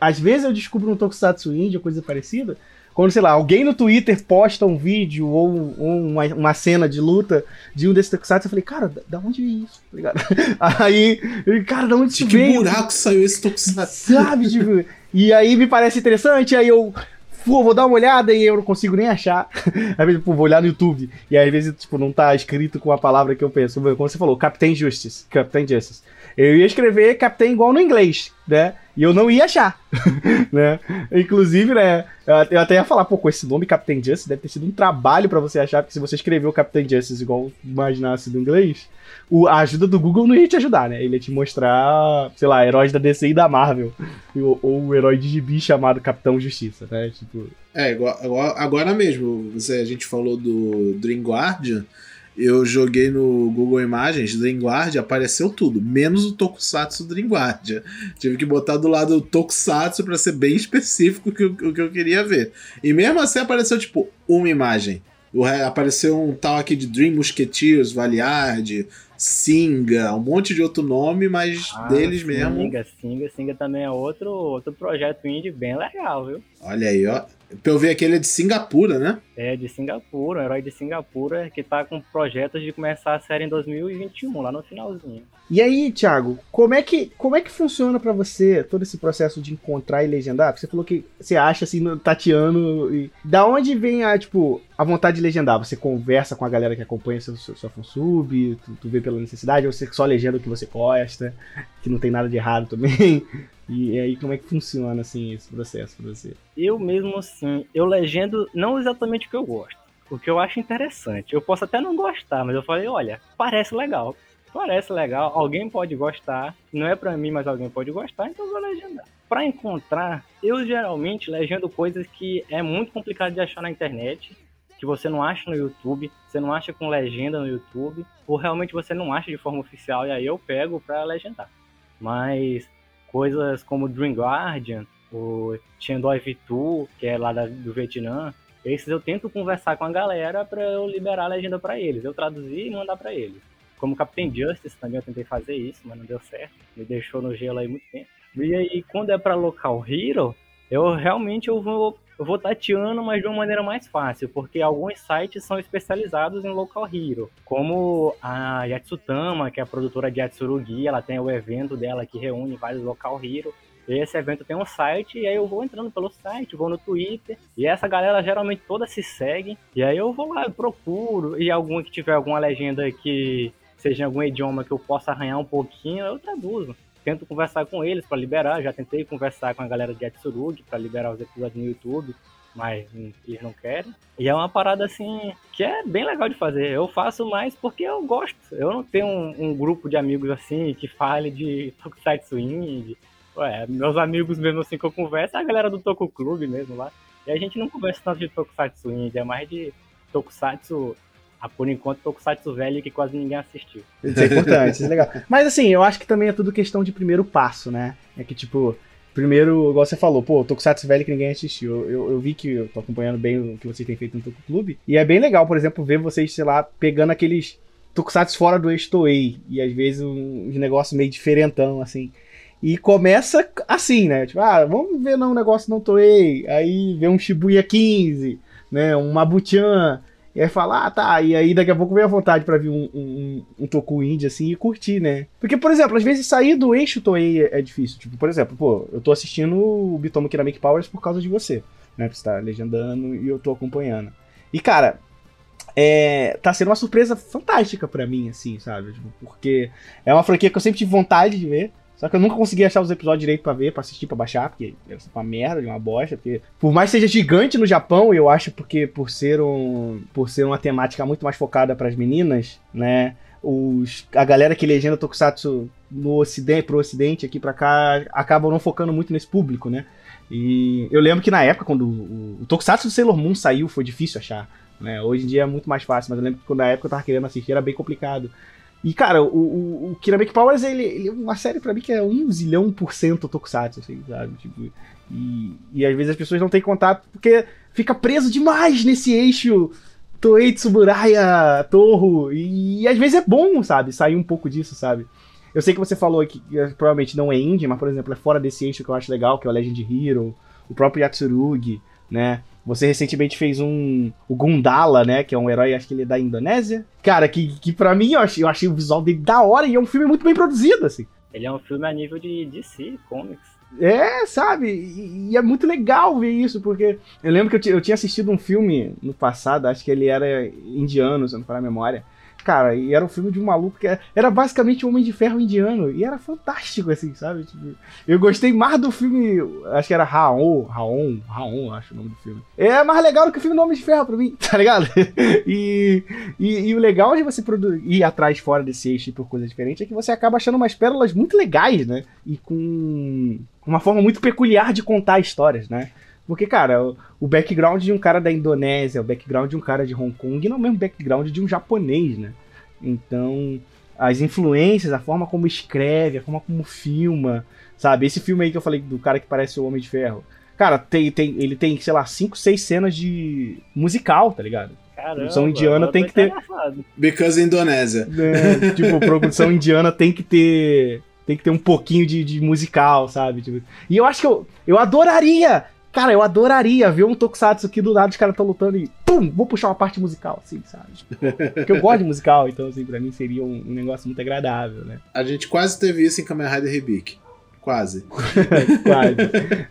às vezes eu descubro um Tokusatsu Indie coisa parecida, quando, sei lá, alguém no Twitter posta um vídeo ou, ou uma, uma, cena de luta de um desses tokusatsu, eu falei, cara, da, da onde veio isso? Tá? Aí, cara, da onde de que veio? Buraco saiu esse tokusatsu? Sabe, tipo, e aí me parece interessante, aí eu pô, vou dar uma olhada e eu não consigo nem achar. Às vezes, pô, vou olhar no YouTube e às vezes, tipo, não tá escrito com a palavra que eu penso. Como você falou, Captain Justice. Captain Justice. Eu ia escrever Captain igual no inglês, né? E eu não ia achar, né? Inclusive, né? Eu até ia falar, pô, com esse nome Captain Justice deve ter sido um trabalho para você achar, porque se você escreveu Captain Justice igual imaginasse do inglês, o, a ajuda do Google não ia te ajudar, né? Ele ia te mostrar, sei lá, heróis da DC e da Marvel. Ou, um herói de gibi chamado Capitão Justiça, né? Tipo. É, igual, agora mesmo, você, a gente falou do Dream Guardian. Eu joguei no Google Imagens, Dreamguard, apareceu tudo, menos o Tokusatsu Dreamguard. Tive que botar do lado o Tokusatsu para ser bem específico o que, que eu queria ver. E mesmo assim apareceu, tipo, uma imagem. Apareceu um tal aqui de Dream Musketeers, Valiard, Singa, um monte de outro nome, mas ah, deles Singa, mesmo. Singa, Singa, Singa também é outro, outro projeto indie bem legal, viu? Olha aí, ó. Pra eu ver aquele é de Singapura, né? É, de Singapura, um herói de Singapura que tá com projetos de começar a série em 2021, lá no finalzinho. E aí, Thiago, como é que, como é que funciona para você todo esse processo de encontrar e legendar? Porque você falou que você acha assim, no Tatiano. E... Da onde vem a, tipo, a vontade de legendar? Você conversa com a galera que acompanha seu, seu, sua fansub, tu, tu vê pela necessidade, ou você só legenda o que você gosta, que não tem nada de errado também? E aí, como é que funciona, assim, esse processo pra você? Eu mesmo, assim, eu legendo não exatamente o que eu gosto, o que eu acho interessante. Eu posso até não gostar, mas eu falei, olha, parece legal. Parece legal, alguém pode gostar, não é para mim, mas alguém pode gostar, então eu vou legendar. Para encontrar, eu geralmente legendo coisas que é muito complicado de achar na internet, que você não acha no YouTube, você não acha com legenda no YouTube, ou realmente você não acha de forma oficial, e aí eu pego para legendar. Mas coisas como Dream Guardian, o Chendoi Vitu, que é lá da, do Vietnã, esses eu tento conversar com a galera para eu liberar a legenda para eles, eu traduzir e mandar para eles. Como Captain Justice também eu tentei fazer isso, mas não deu certo, me deixou no gelo aí muito tempo. E aí quando é para local hero, eu realmente eu vou vou tateando, mas de uma maneira mais fácil, porque alguns sites são especializados em local hero, como a Yatsutama, que é a produtora de Yatsurugi, ela tem o evento dela que reúne vários local hero. Esse evento tem um site, e aí eu vou entrando pelo site, vou no Twitter, e essa galera geralmente toda se segue, e aí eu vou lá, eu procuro, e algum que tiver alguma legenda que seja em algum idioma que eu possa arranhar um pouquinho, eu traduzo tento conversar com eles para liberar. Já tentei conversar com a galera de Atsurugi para liberar os episódios no YouTube, mas eles não querem. E é uma parada assim que é bem legal de fazer. Eu faço mais porque eu gosto. Eu não tenho um, um grupo de amigos assim que fale de Tokusatsu Indie. Ué, meus amigos mesmo assim que eu converso é a galera do Toku Clube mesmo lá. E a gente não conversa tanto de Tokusatsu Indie, é mais de Tokusatsu ah, por enquanto, Tokusatsu velho que quase ninguém assistiu. Isso é importante, isso é legal. Mas assim, eu acho que também é tudo questão de primeiro passo, né? É que, tipo, primeiro, igual você falou, pô, Tokusatsu velho que ninguém assistiu. Eu, eu, eu, vi que eu tô acompanhando bem o que vocês têm feito no Toku Clube. E é bem legal, por exemplo, ver vocês, sei lá, pegando aqueles Tokusatsu fora do Estoei. E às vezes um, um negócio meio diferentão, assim. E começa assim, né? Tipo, ah, vamos ver não, um negócio não Toei. Aí vê um Shibuya 15, né? Um Mabuchan. E aí fala, ah, tá. E aí daqui a pouco vem a vontade para ver um, um, um Toku Indie assim e curtir, né? Porque, por exemplo, às vezes sair do eixo Toei é, é difícil. Tipo, por exemplo, pô, eu tô assistindo o Bitomo Kiramake Powers por causa de você, né? Você tá legendando e eu tô acompanhando. E, cara, é, tá sendo uma surpresa fantástica para mim, assim, sabe? Tipo, porque é uma franquia que eu sempre tive vontade de ver. Só que eu nunca consegui achar os episódios direito para ver, para assistir, para baixar, porque é uma merda, uma bosta, porque por mais que seja gigante no Japão, eu acho porque por ser um por ser uma temática muito mais focada para as meninas, né? Os, a galera que legenda Tokusatsu no ocidente, pro ocidente aqui para cá, acabam não focando muito nesse público, né? E eu lembro que na época quando o, o Tokusatsu do Sailor Moon saiu, foi difícil achar, né? Hoje em dia é muito mais fácil, mas eu lembro que na época eu tava querendo assistir era bem complicado. E, cara, o, o, o Kiramaki Powers, ele, ele, é uma série para mim que é um zilhão por cento tokusatsu, assim, sabe? Tipo, e, e às vezes as pessoas não têm contato porque fica preso demais nesse eixo Toei Tsuburaya, Torro. E, e, às vezes é bom, sabe? Sair um pouco disso, sabe? Eu sei que você falou que, que provavelmente não é indie, mas, por exemplo, é fora desse eixo que eu acho legal, que é o Legend Hero, o próprio Yatsurugi, né? Você recentemente fez um. O Gundala, né? Que é um herói, acho que ele é da Indonésia. Cara, que, que pra mim eu achei, eu achei o visual dele da hora e é um filme muito bem produzido, assim. Ele é um filme a nível de DC, Comics. É, sabe? E, e, é muito legal ver isso, porque eu lembro que eu, eu tinha assistido um filme no passado, acho que ele era indiano, se não falar a memória, Cara, e era um filme de um maluco que era, basicamente um Homem de Ferro indiano. E era fantástico, assim, sabe? Tipo, eu gostei mais do filme. Acho que era Raon, Raon, Raon, acho o nome do filme. É mais legal do que o filme do Homem de Ferro pra mim, tá ligado? e, e, e, o legal de você ir atrás fora desse eixo por coisas diferentes é que você acaba achando umas pérolas muito legais, né? E com uma forma muito peculiar de contar histórias, né? Porque, cara, o, o background de um cara da Indonésia, o background de um cara de Hong Kong não é o mesmo background de um japonês, né? Então, as influências, a forma como escreve, a forma como filma, sabe? Esse filme aí que eu falei do cara que parece o Homem de Ferro. Cara, tem, tem, ele tem, sei lá, cinco, seis cenas de musical, tá ligado? Caramba, Produção indiana tem que ter- interessado. Because Indonésia. É, tipo, produção indiana tem que ter. Tem que ter um pouquinho de, de musical, sabe? Tipo, e eu acho que eu, eu adoraria! Cara, eu adoraria ver um Tokusatsu que do nada os caras estão lutando e pum, vou puxar uma parte musical, assim, sabe? Porque eu gosto de musical, então, assim, pra mim seria um, um negócio muito agradável, né? A gente quase teve isso em Kamen Rider Rebirth. Quase. Quase.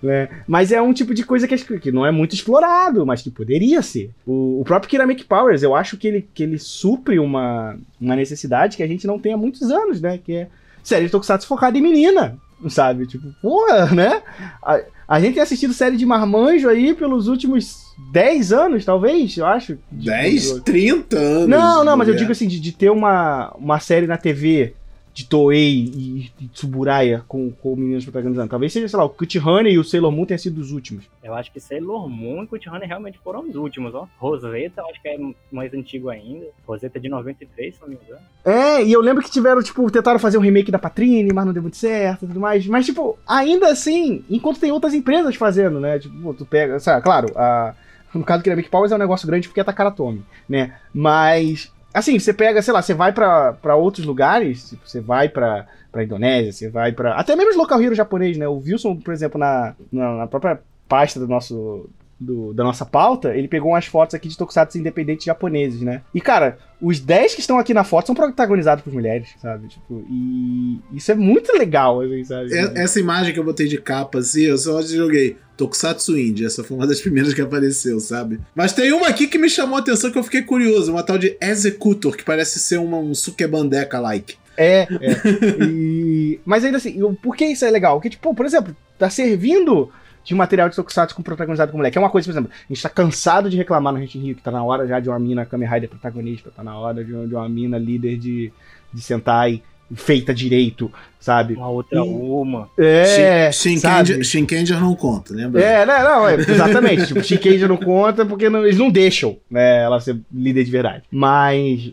né? Mas é um tipo de coisa que, que não é muito explorado, mas que poderia ser. O, o próprio Kiramik Powers, eu acho que ele, que ele supre uma, uma necessidade que a gente não tem há muitos anos, né? Que é série de Tokusatsu focada em menina, sabe? Tipo, porra, né? A, a gente tem assistido série de marmanjo aí pelos últimos 10 anos, talvez, eu acho. Tipo, 10, 30 anos. Não, não, mas eu mulher. digo assim, de, de ter uma, uma série na TV de Toei e, e Tsuburaya com, com meninos protagonizando. Talvez seja, sei lá, o Cut Honey e o Sailor Moon tenham sido os últimos. Eu acho que Sailor Moon e Cut Runner realmente foram os últimos, ó. Rosetta, eu acho que é mais antigo ainda. Rosetta é de 93, se não me engano. É, e eu lembro que tiveram, tipo, tentaram fazer um remake da Patrine, mas não deu muito certo e tudo mais. Mas, tipo, ainda assim, enquanto tem outras empresas fazendo, né? Tipo, tu pega, sabe, claro, a, no caso do Kiramik Powers é um negócio grande porque é Takaratomi, né? Mas, assim, você pega, sei lá, você vai pra outros lugares, tipo, você vai pra, pra Indonésia, você vai pra. Até mesmo os local hero japonês, né? O Wilson, por exemplo, na, na, na própria pasta do nosso. Do- da nossa pauta, ele pegou umas fotos aqui de tokusatsu independentes japoneses, né? E, cara, os 10 que estão aqui na foto são protagonizados por mulheres, sabe? Tipo, e isso é muito legal, assim, sabe? É- Essa imagem que eu botei de capa, assim, eu só joguei Tokusatsu Indie. Essa foi uma das primeiras que apareceu, sabe? Mas tem uma aqui que me chamou a atenção que eu fiquei curioso. Uma tal de Executor, que parece ser uma, um Sukebandeca-like. É, é. E- Mas ainda assim, por que isso é legal? Porque, tipo, por exemplo, tá servindo de material de Tokusatsu com protagonizado com mulher. Que é uma coisa, por exemplo, a gente tá cansado de reclamar no Henshin Rio que tá na hora já de uma mina Kamen Rider protagonista, tá na hora de uma, de uma mina líder de, de Sentai feita direito, sabe? Uma outra E- uma. É, Shin- sabe? Shinkenger Shinkenger não conta, lembra? É, não, não, é, exatamente. tipo, Shinkenger não conta porque não- eles não deixam né, ela ser líder de verdade. Mas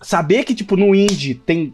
saber que, tipo, no indie tem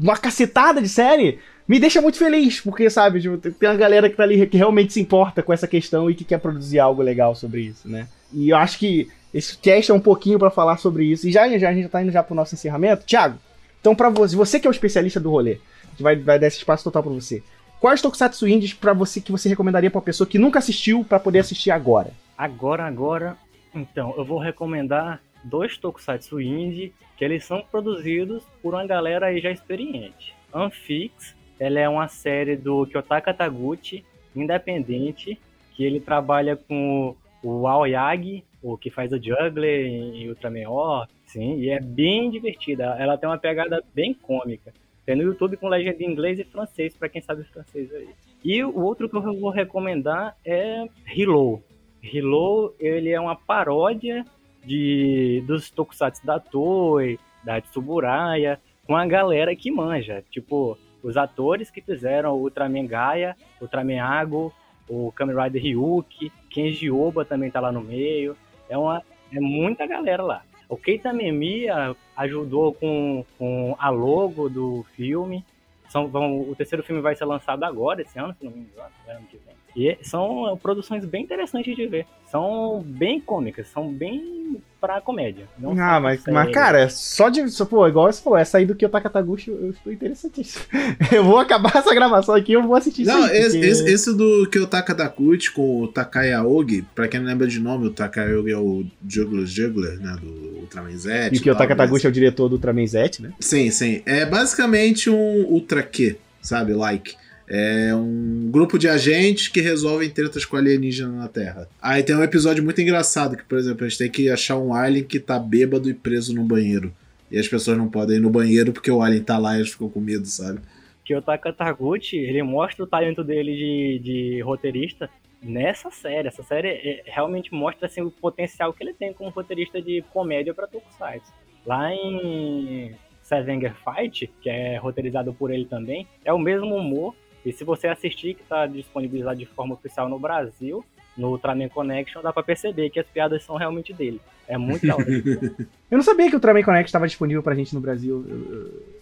uma cacetada de série me deixa muito feliz, porque, sabe, tipo, tem uma galera que tá ali que realmente se importa com essa questão e que quer produzir algo legal sobre isso, né? E eu acho que esse cast é um pouquinho pra falar sobre isso. E já, já a gente tá indo já pro nosso encerramento. Thiago, então pra você, você que é o especialista do rolê, vai, vai dar esse espaço total pra você. Quais tokusatsu indies pra você que você recomendaria pra uma pessoa que nunca assistiu pra poder assistir agora? Agora, agora, então, eu vou recomendar dois tokusatsu indie que eles são produzidos por uma galera aí já experiente. Anfix, ela é uma série do Kyotaka Taguchi, independente, que ele trabalha com o Aoyagi, o que faz o Juggler em Ultraman Orc, sim, e é bem divertida. Ela tem uma pegada bem cômica. Tem no YouTube com legenda em inglês e francês, pra quem sabe francês aí. E o outro que eu vou recomendar é Hilo. Hilo, ele é uma paródia de dos tokusatsu da Toei, da Tsuburaya, com a galera que manja. Tipo, os atores que fizeram o Ultraman Gaia, Ultraman Ago, o Kamen Rider Ryuki, Kenji Oba também tá lá no meio. É, uma, é muita galera lá. O Keita Memiya ajudou com, com a logo do filme. São, vão, o terceiro filme vai ser lançado agora, esse ano, se não me engano, é ano que vem. E são é, produções bem interessantes de ver. São bem cômicas, são bem pra comédia. não ah, mas, mas, cara, só de. Só, pô, igual você falou, essa aí do Kyotaka Taguchi, eu, estou interessantíssimo. eu vou acabar essa gravação aqui eu vou assistir isso. Não, aí, esse, porque- esse, esse do Kyotaka Dakuchi com o Takai Aogi, pra quem não lembra de nome, o Takai Aogi é o Juggler Juggler, né, do Ultraman Z. E o Kyotaka tal, Taguchi é o diretor do Ultraman Z, né? Sim, sim. É basicamente um Ultra Q, sabe? Like. É um grupo de agentes que resolvem tretas com alienígena na Terra. Aí tem um episódio muito engraçado que, por exemplo, a gente tem que achar um alien que tá bêbado e preso no banheiro. E as pessoas não podem ir no banheiro porque o alien tá lá e eles ficam com medo, sabe? que o Taka Taguchi, ele mostra o talento dele de, de roteirista nessa série. Essa série é- realmente mostra assim, o potencial que ele tem como roteirista de comédia para Tokusatsu. Lá em Sevenger Fight, que é roteirizado por ele também, é o mesmo humor. E se você assistir, que está disponibilizado de forma oficial no Brasil, no Ultraman Connection, dá pra perceber que as piadas são realmente dele. É muito da hora. Eu não sabia que o Ultraman Connect estava disponível pra gente no Brasil. Eu- eu-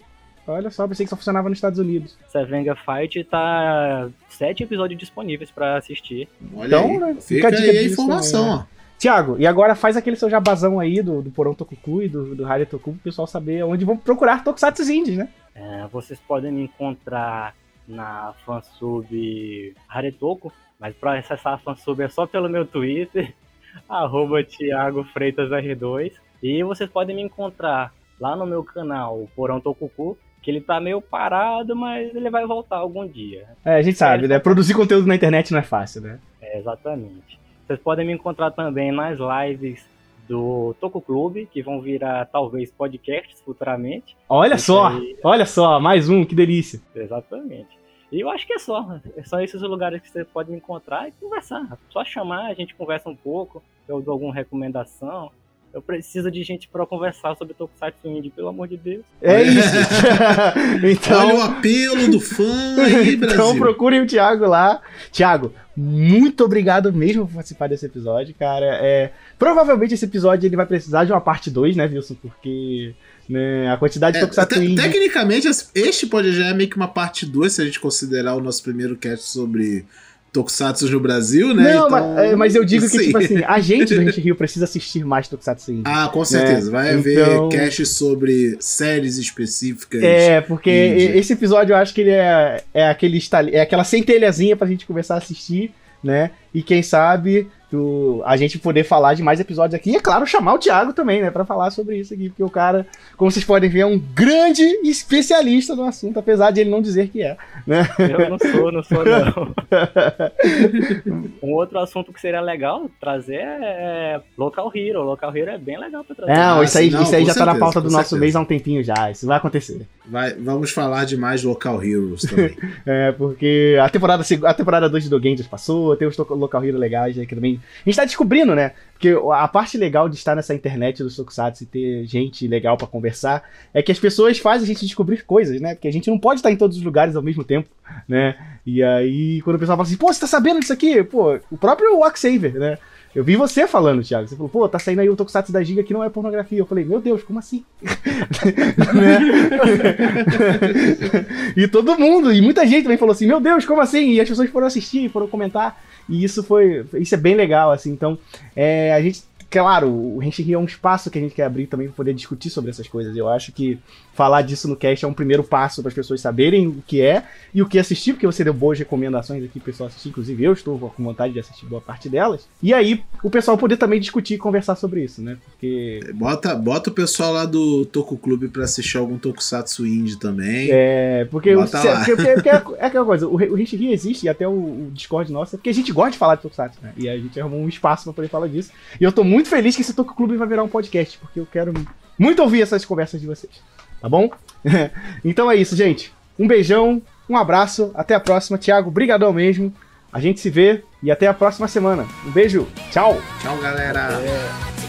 Olha só, pensei que só funcionava nos Estados Unidos. Sevenga Fight tá sete episódios disponíveis pra assistir. Olha Então, aí. né, Fica, fica a dica aí a informação, também, ó. Tiago, e agora faz aquele seu jabazão aí do, do Porão Tokuku e do, do Rádio Toku pro pessoal saber onde vão procurar Tokusatsu indies, né? É, vocês podem me encontrar na fansub Haretoco, mas pra acessar a fansub é só pelo meu Twitter, arroba Thiago Freitas R2. E vocês podem me encontrar lá no meu canal, Porão Tokuku, que ele tá meio parado, mas ele vai voltar algum dia. É, a gente sabe, né? Produzir conteúdo na internet não é fácil, né? É, exatamente. Vocês podem me encontrar também nas lives do Toku Clube, que vão virar talvez podcasts futuramente. Olha Isso só, aí. olha só, mais um, que delícia. Exatamente. E eu acho que é só. São esses os lugares que você pode me encontrar e conversar. Só chamar, a gente conversa um pouco, eu dou alguma recomendação. Eu preciso de gente pra conversar sobre Tokusatsu Indie, pelo amor de Deus. É isso. então, Olha o apelo do fã aí, Brasil. Então procurem o Thiago lá. Thiago, muito obrigado mesmo por participar desse episódio, cara. É, provavelmente esse episódio ele vai precisar de uma parte 2, né, Wilson? Porque né, a quantidade de É, Tokusatsu te- indie... tecnicamente, este pode já é meio que uma parte 2, se a gente considerar o nosso primeiro cast sobre Tokusatsu no Brasil, né? Não, Então, mas, é, mas eu digo que, sim. tipo assim, a gente do Gente Rio precisa assistir mais Tokusatsu indie. Ah, com certeza. É, Vai haver então- cast sobre séries específicas. É, porque Indie. esse episódio eu acho que ele é, é, aquele é aquela centelhazinha pra gente começar a assistir, né? E quem sabe a gente poder falar de mais episódios aqui. E, é claro, chamar o Thiago também, né? Pra falar sobre isso aqui. Porque o cara, como vocês podem ver, é um grande especialista no assunto, apesar de ele não dizer que é. Eu não sou, não sou não. um outro assunto que seria legal trazer é Local Hero. Local Hero é bem legal pra trazer. Não, Ah, isso aí, não, isso aí já tá na certeza, pauta do nosso certeza. mês há um tempinho já. Isso vai acontecer. Vai, vamos falar de mais Local Heroes também. É, porque a temporada, a temporada 2 de Dogen já passou, tem os local hero legais aí que também. A gente tá descobrindo, né? Porque a parte legal de estar nessa internet dos Tokusatsu e ter gente legal pra conversar é que as pessoas fazem a gente descobrir coisas, né? Porque a gente não pode estar em todos os lugares ao mesmo tempo, né? E aí, quando o pessoal fala assim, pô, você tá sabendo disso aqui? Pô, o próprio Waxaver, né? Eu vi você falando, Thiago. Você falou, pô, tá saindo aí o Tokusatsu da Giga que não é pornografia. Eu falei, meu Deus, como assim? Né? e todo mundo, e muita gente também falou assim, meu Deus, como assim? E as pessoas foram assistir, foram comentar. E isso foi. Isso é bem legal, assim. Então, é, a gente. Claro, o Renchi é um espaço que a gente quer abrir também para poder discutir sobre essas coisas. Eu acho que falar disso no cast é um primeiro passo para as pessoas saberem o que é e o que assistir, porque você deu boas recomendações aqui pro pessoal assistir. Inclusive, eu estou com vontade de assistir boa parte delas. E aí, o pessoal poder também discutir e conversar sobre isso, né? Porque Bota, bota o pessoal lá do Toku Clube pra assistir algum Tokusatsu Indie também. É, porque, o, porque, porque- porque é, é aquela coisa, o, o existe e até o, o Discord nosso, é porque a gente gosta de falar de Tokusatsu, né? E a gente arrumou um espaço pra poder falar disso. E eu tô muito feliz que esse Toku Clube vai virar um podcast, porque eu quero muito ouvir essas conversas de vocês. Tá bom? então é isso, gente. Um beijão, um abraço, até a próxima. Thiago, brigadão mesmo. A gente se vê e até a próxima semana. Um beijo, tchau! Tchau, galera. 力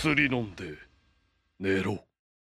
薬飲んで寝ろ。